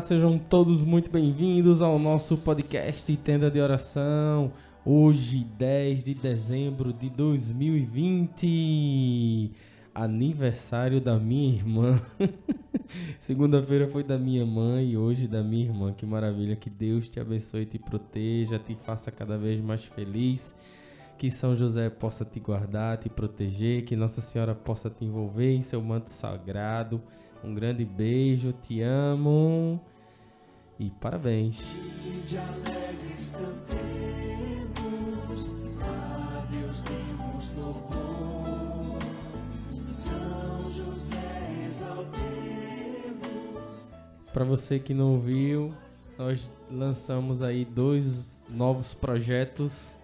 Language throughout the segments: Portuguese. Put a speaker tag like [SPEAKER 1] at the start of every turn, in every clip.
[SPEAKER 1] sejam todos muito bem-vindos ao nosso podcast Tenda de Oração. Hoje, 10 de dezembro de 2020, aniversário da minha irmã. Segunda-feira foi da minha mãe e hoje da minha irmã. Que maravilha! Que Deus te abençoe, te proteja, te faça cada vez mais feliz. Que São José possa te guardar, te proteger, que Nossa Senhora possa te envolver em seu manto sagrado um grande beijo, te amo e parabéns. De alegres cantemos, a Deus temos louvor, São José exaltemos. Para você que não ouviu, nós lançamos aí dois novos projetos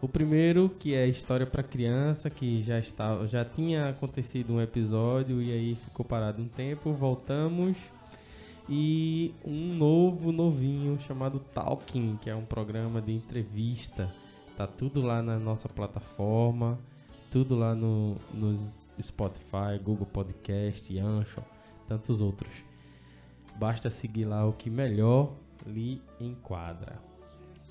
[SPEAKER 1] o primeiro, que é História para Criança, que já, estava, já tinha acontecido um episódio e aí ficou parado um tempo, voltamos. E um novo, novinho, chamado Talking, que é um programa de entrevista. Tá tudo lá na nossa plataforma, tudo lá no, no Spotify, Google Podcast, Anchor, tantos outros. Basta seguir lá o que melhor lhe enquadra.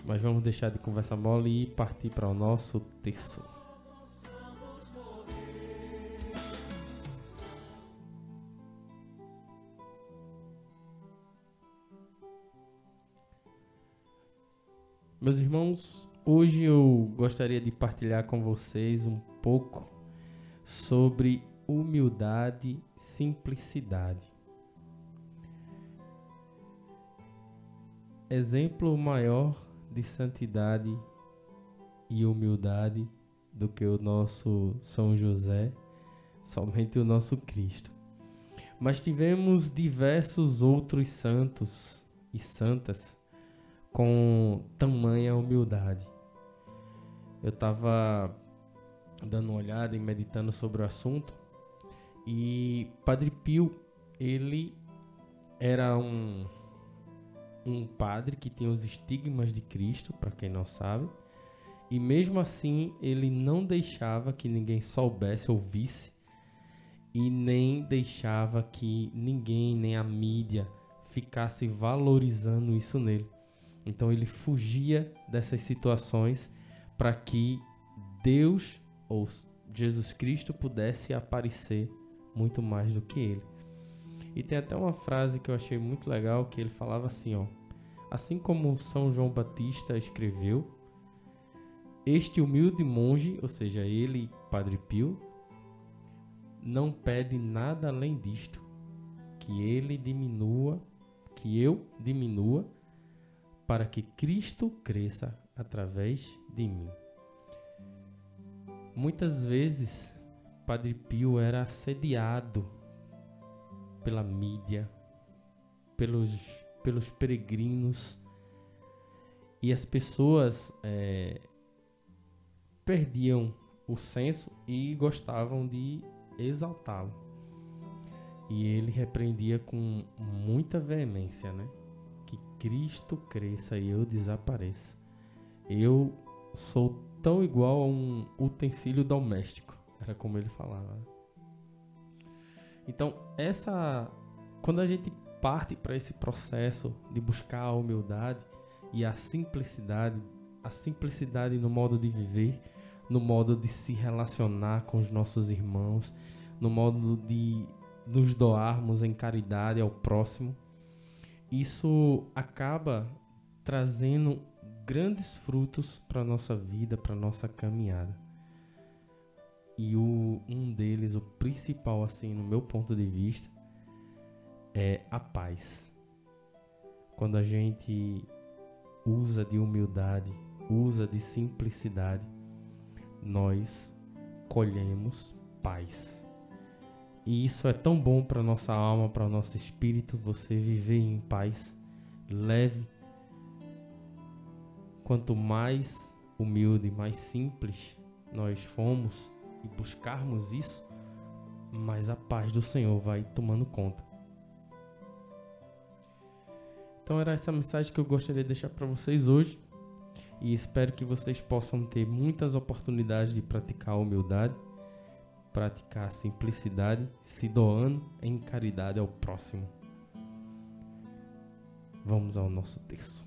[SPEAKER 1] Mas vamos deixar de conversa mole e partir para o nosso texto. Meus irmãos, hoje eu gostaria de partilhar com vocês um pouco sobre humildade, simplicidade. Exemplo maior de santidade e humildade do que o nosso São José, somente o nosso Cristo. Mas tivemos diversos outros santos e santas com tamanha humildade. Eu estava dando uma olhada e meditando sobre o assunto e Padre Pio, ele era um um padre que tinha os estigmas de Cristo, para quem não sabe, e mesmo assim ele não deixava que ninguém soubesse ou visse, e nem deixava que ninguém, nem a mídia, ficasse valorizando isso nele. Então ele fugia dessas situações para que Deus ou Jesus Cristo pudesse aparecer muito mais do que ele. E tem até uma frase que eu achei muito legal que ele falava assim, ó: Assim como São João Batista escreveu, este humilde monge, ou seja, ele, Padre Pio, não pede nada além disto, que ele diminua, que eu diminua, para que Cristo cresça através de mim. Muitas vezes, Padre Pio era assediado pela mídia, pelos, pelos peregrinos, e as pessoas é, perdiam o senso e gostavam de exaltá-lo. E ele repreendia com muita veemência, né? Cristo cresça e eu desapareça. Eu sou tão igual a um utensílio doméstico. Era como ele falava. Então, essa quando a gente parte para esse processo de buscar a humildade e a simplicidade, a simplicidade no modo de viver, no modo de se relacionar com os nossos irmãos, no modo de nos doarmos em caridade ao próximo, isso acaba trazendo grandes frutos para nossa vida, para nossa caminhada. E o, um deles, o principal, assim, no meu ponto de vista, é a paz. Quando a gente usa de humildade, usa de simplicidade, nós colhemos paz. E isso é tão bom para nossa alma, para o nosso espírito, você viver em paz, leve. Quanto mais humilde, mais simples nós fomos e buscarmos isso, mais a paz do Senhor vai tomando conta. Então era essa mensagem que eu gostaria de deixar para vocês hoje e espero que vocês possam ter muitas oportunidades de praticar a humildade, praticar a simplicidade, se doando em caridade ao próximo. Vamos ao nosso texto.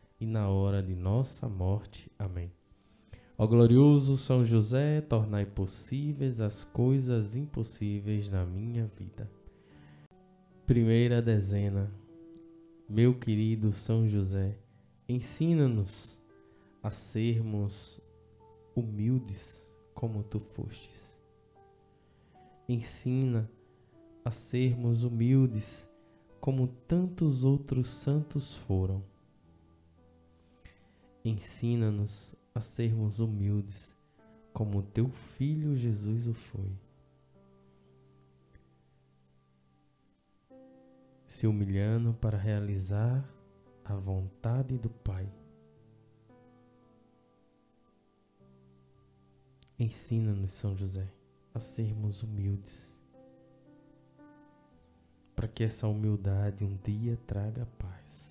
[SPEAKER 1] e na hora de nossa morte. Amém. Ó glorioso São José, tornai possíveis as coisas impossíveis na minha vida. Primeira dezena. Meu querido São José, ensina-nos a sermos humildes como tu fostes. Ensina a sermos humildes como tantos outros santos foram Ensina-nos a sermos humildes, como teu filho Jesus o foi. Se humilhando para realizar a vontade do Pai. Ensina-nos, São José, a sermos humildes, para que essa humildade um dia traga paz.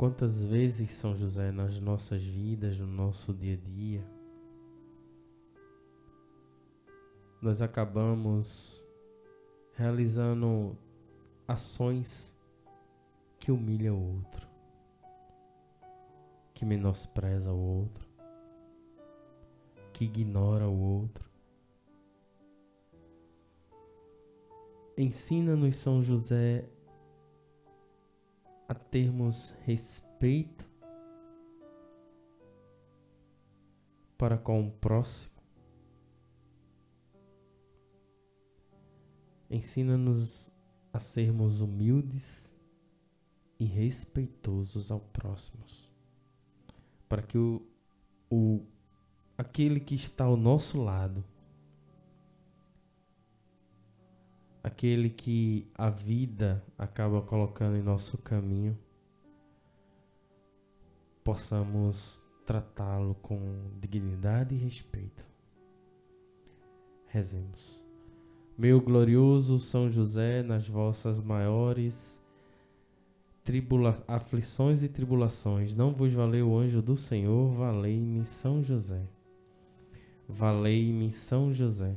[SPEAKER 1] Quantas vezes, São José, nas nossas vidas, no nosso dia a dia, nós acabamos realizando ações que humilham o outro, que menospreza o outro, que ignora o outro. Ensina-nos, São José, a termos respeito para com o próximo, Ensina-nos a sermos humildes e respeitosos ao próximo, para que o, o aquele que está ao nosso lado, aquele que a vida acaba colocando em nosso caminho, possamos tratá-lo com dignidade e respeito. Rezemos. Meu glorioso São José, nas vossas maiores tribula aflições e tribulações, não vos valeu o anjo do Senhor, valei-me São José. Valei-me São José.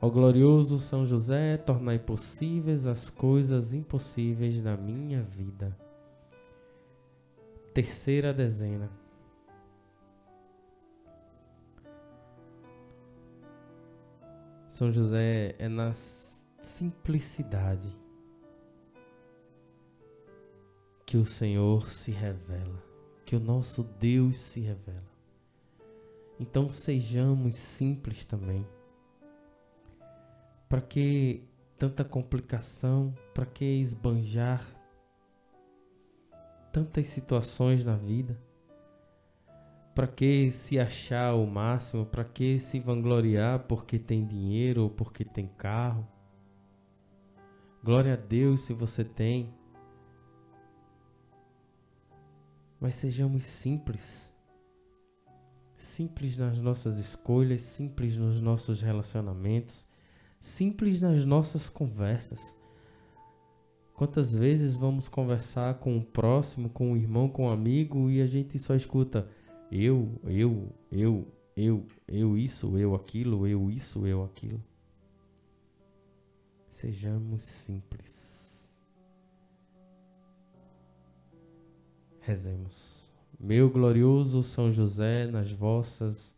[SPEAKER 1] Ó glorioso São José, tornai possíveis as coisas impossíveis na minha vida. Terceira dezena. São José é na simplicidade que o Senhor se revela, que o nosso Deus se revela. Então sejamos simples também. Para que tanta complicação? Para que esbanjar tantas situações na vida? Para que se achar o máximo? Para que se vangloriar porque tem dinheiro ou porque tem carro? Glória a Deus se você tem. Mas sejamos simples. Simples nas nossas escolhas, simples nos nossos relacionamentos, simples nas nossas conversas. Quantas vezes vamos conversar com o próximo, com o irmão, com o amigo e a gente só escuta eu, eu, eu, eu, eu isso, eu aquilo, eu isso, eu aquilo. Sejamos simples. Rezemos. Meu glorioso São José, nas vossas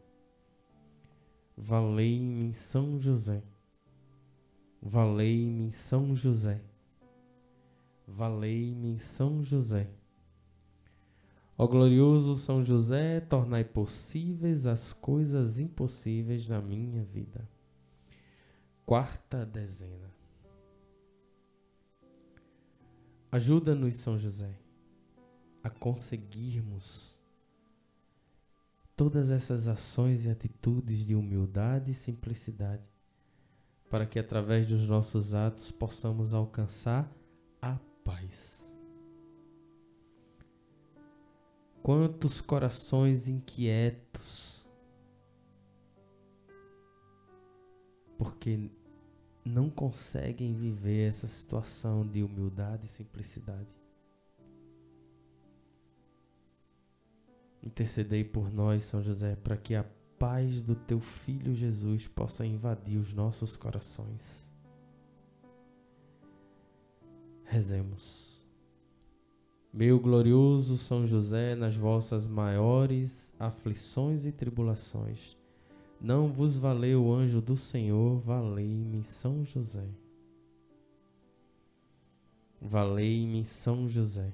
[SPEAKER 1] Valei-me São José. Valei-me São José. Valei-me São José. Ó glorioso São José, tornai possíveis as coisas impossíveis na minha vida. Quarta dezena. Ajuda-nos, São José, a conseguirmos todas essas ações e atitudes de humildade e simplicidade, para que através dos nossos atos possamos alcançar a paz. Quantos corações inquietos, porque não conseguem viver essa situação de humildade e simplicidade. Intercedei por nós, São José, para que a paz do teu filho Jesus possa invadir os nossos corações. Rezemos. Meu glorioso São José, nas vossas maiores aflições e tribulações, não vos valeu o anjo do Senhor, valei-me São José. Valei-me São José.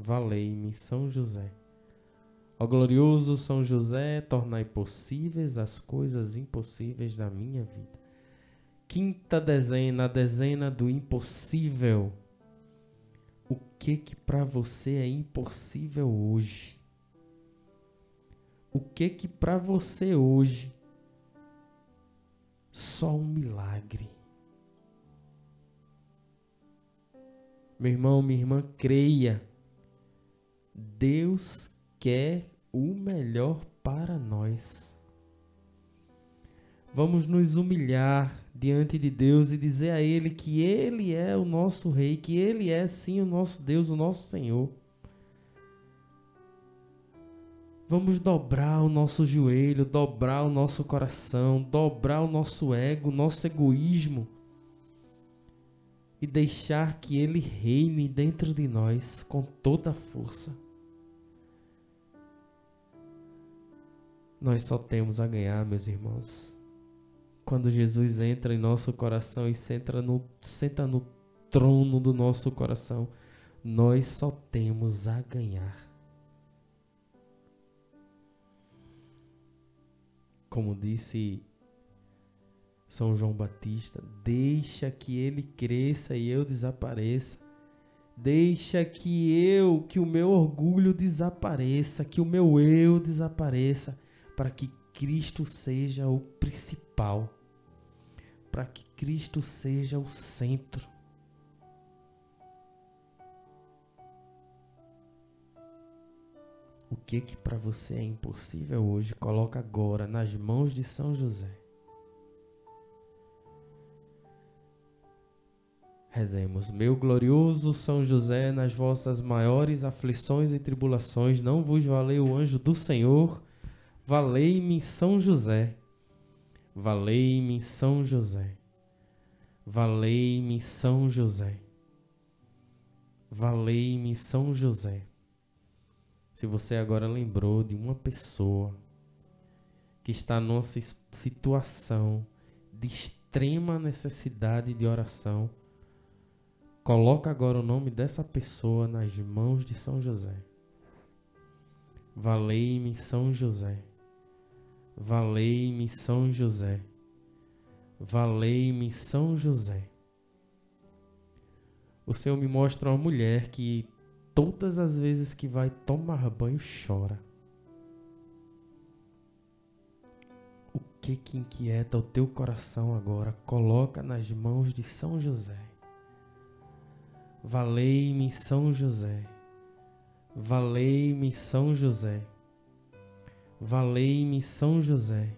[SPEAKER 1] Valei-me São José. Ó glorioso São José, tornai possíveis as coisas impossíveis da minha vida. Quinta dezena, a dezena do impossível. O que que para você é impossível hoje? O que que para você hoje só um milagre? Meu irmão, minha irmã, creia. Deus quer o melhor para nós. Vamos nos humilhar diante de Deus e dizer a Ele que Ele é o nosso Rei, que Ele é sim o nosso Deus, o nosso Senhor. Vamos dobrar o nosso joelho, dobrar o nosso coração, dobrar o nosso ego, o nosso egoísmo e deixar que Ele reine dentro de nós com toda a força. Nós só temos a ganhar, meus irmãos. Quando Jesus entra em nosso coração e senta no, senta no trono do nosso coração, nós só temos a ganhar. Como disse são João Batista, deixa que ele cresça e eu desapareça. Deixa que eu, que o meu orgulho desapareça, que o meu eu desapareça, para que Cristo seja o principal, para que Cristo seja o centro. O que que para você é impossível hoje, coloca agora nas mãos de São José. Rezemos, meu glorioso São José, nas vossas maiores aflições e tribulações, não vos valeu o anjo do Senhor, valei-me São José, valei-me São José, valei-me São José, valei-me São José. Se você agora lembrou de uma pessoa que está numa situação de extrema necessidade de oração, Coloca agora o nome dessa pessoa nas mãos de São José. Valei-me São José. Valei-me São José. Valei-me São José. O Senhor me mostra uma mulher que todas as vezes que vai tomar banho chora. O que que inquieta o teu coração agora? Coloca nas mãos de São José. Valei-me São José. Valei-me São José. Valei-me São José.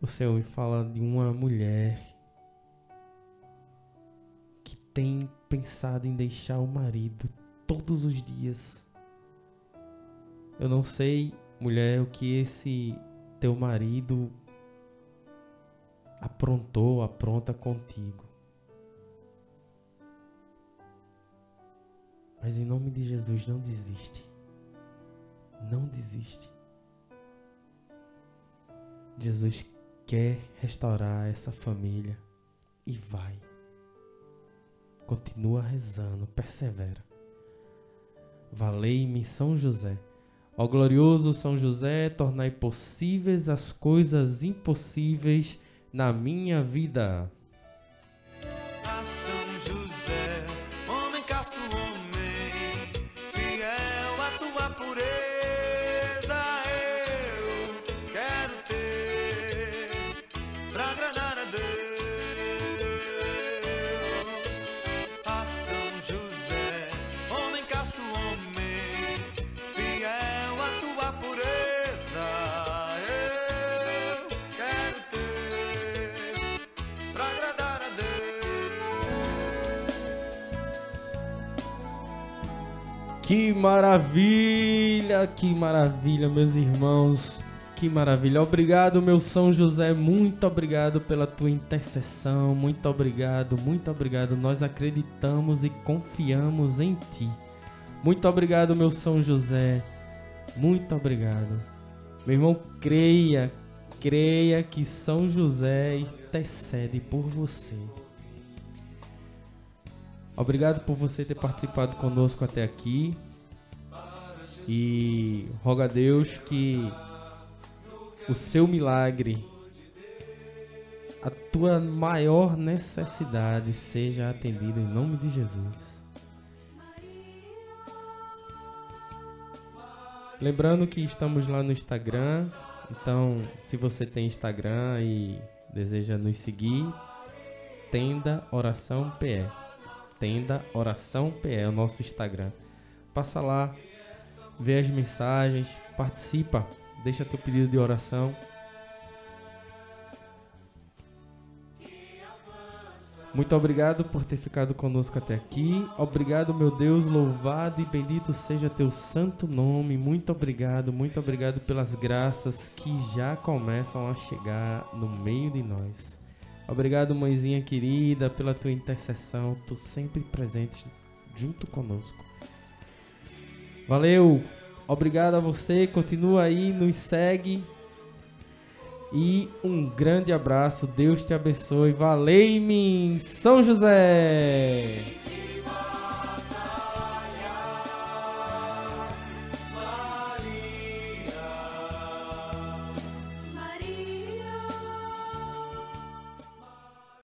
[SPEAKER 1] O Senhor me fala de uma mulher que tem pensado em deixar o marido todos os dias. Eu não sei, mulher, o que esse teu marido aprontou, apronta contigo. Mas em nome de Jesus, não desiste. Não desiste. Jesus quer restaurar essa família e vai. Continua rezando, persevera. Valei-me São José. Ó glorioso São José, tornai possíveis as coisas impossíveis na minha vida. Que maravilha, que maravilha, meus irmãos. Que maravilha. Obrigado, meu São José. Muito obrigado pela tua intercessão. Muito obrigado, muito obrigado. Nós acreditamos e confiamos em ti. Muito obrigado, meu São José. Muito obrigado. Meu irmão, creia creia que São José intercede por você. Obrigado por você ter participado conosco até aqui. E roga a Deus que o seu milagre, a tua maior necessidade seja atendida em nome de Jesus. Lembrando que estamos lá no Instagram, então se você tem Instagram e deseja nos seguir, Tenda Oração PE. Tenda Oração PE é o nosso Instagram. Passa lá, vê as mensagens, participa, deixa teu pedido de oração. Muito obrigado por ter ficado conosco até aqui. Obrigado, meu Deus, louvado e bendito seja teu santo nome. Muito obrigado, muito obrigado pelas graças que já começam a chegar no meio de nós. Obrigado, mãezinha querida, pela tua intercessão, tu sempre presente junto conosco. Valeu! Obrigado a você, continua aí, nos segue. E um grande abraço, Deus te abençoe. Valeu-me, São José!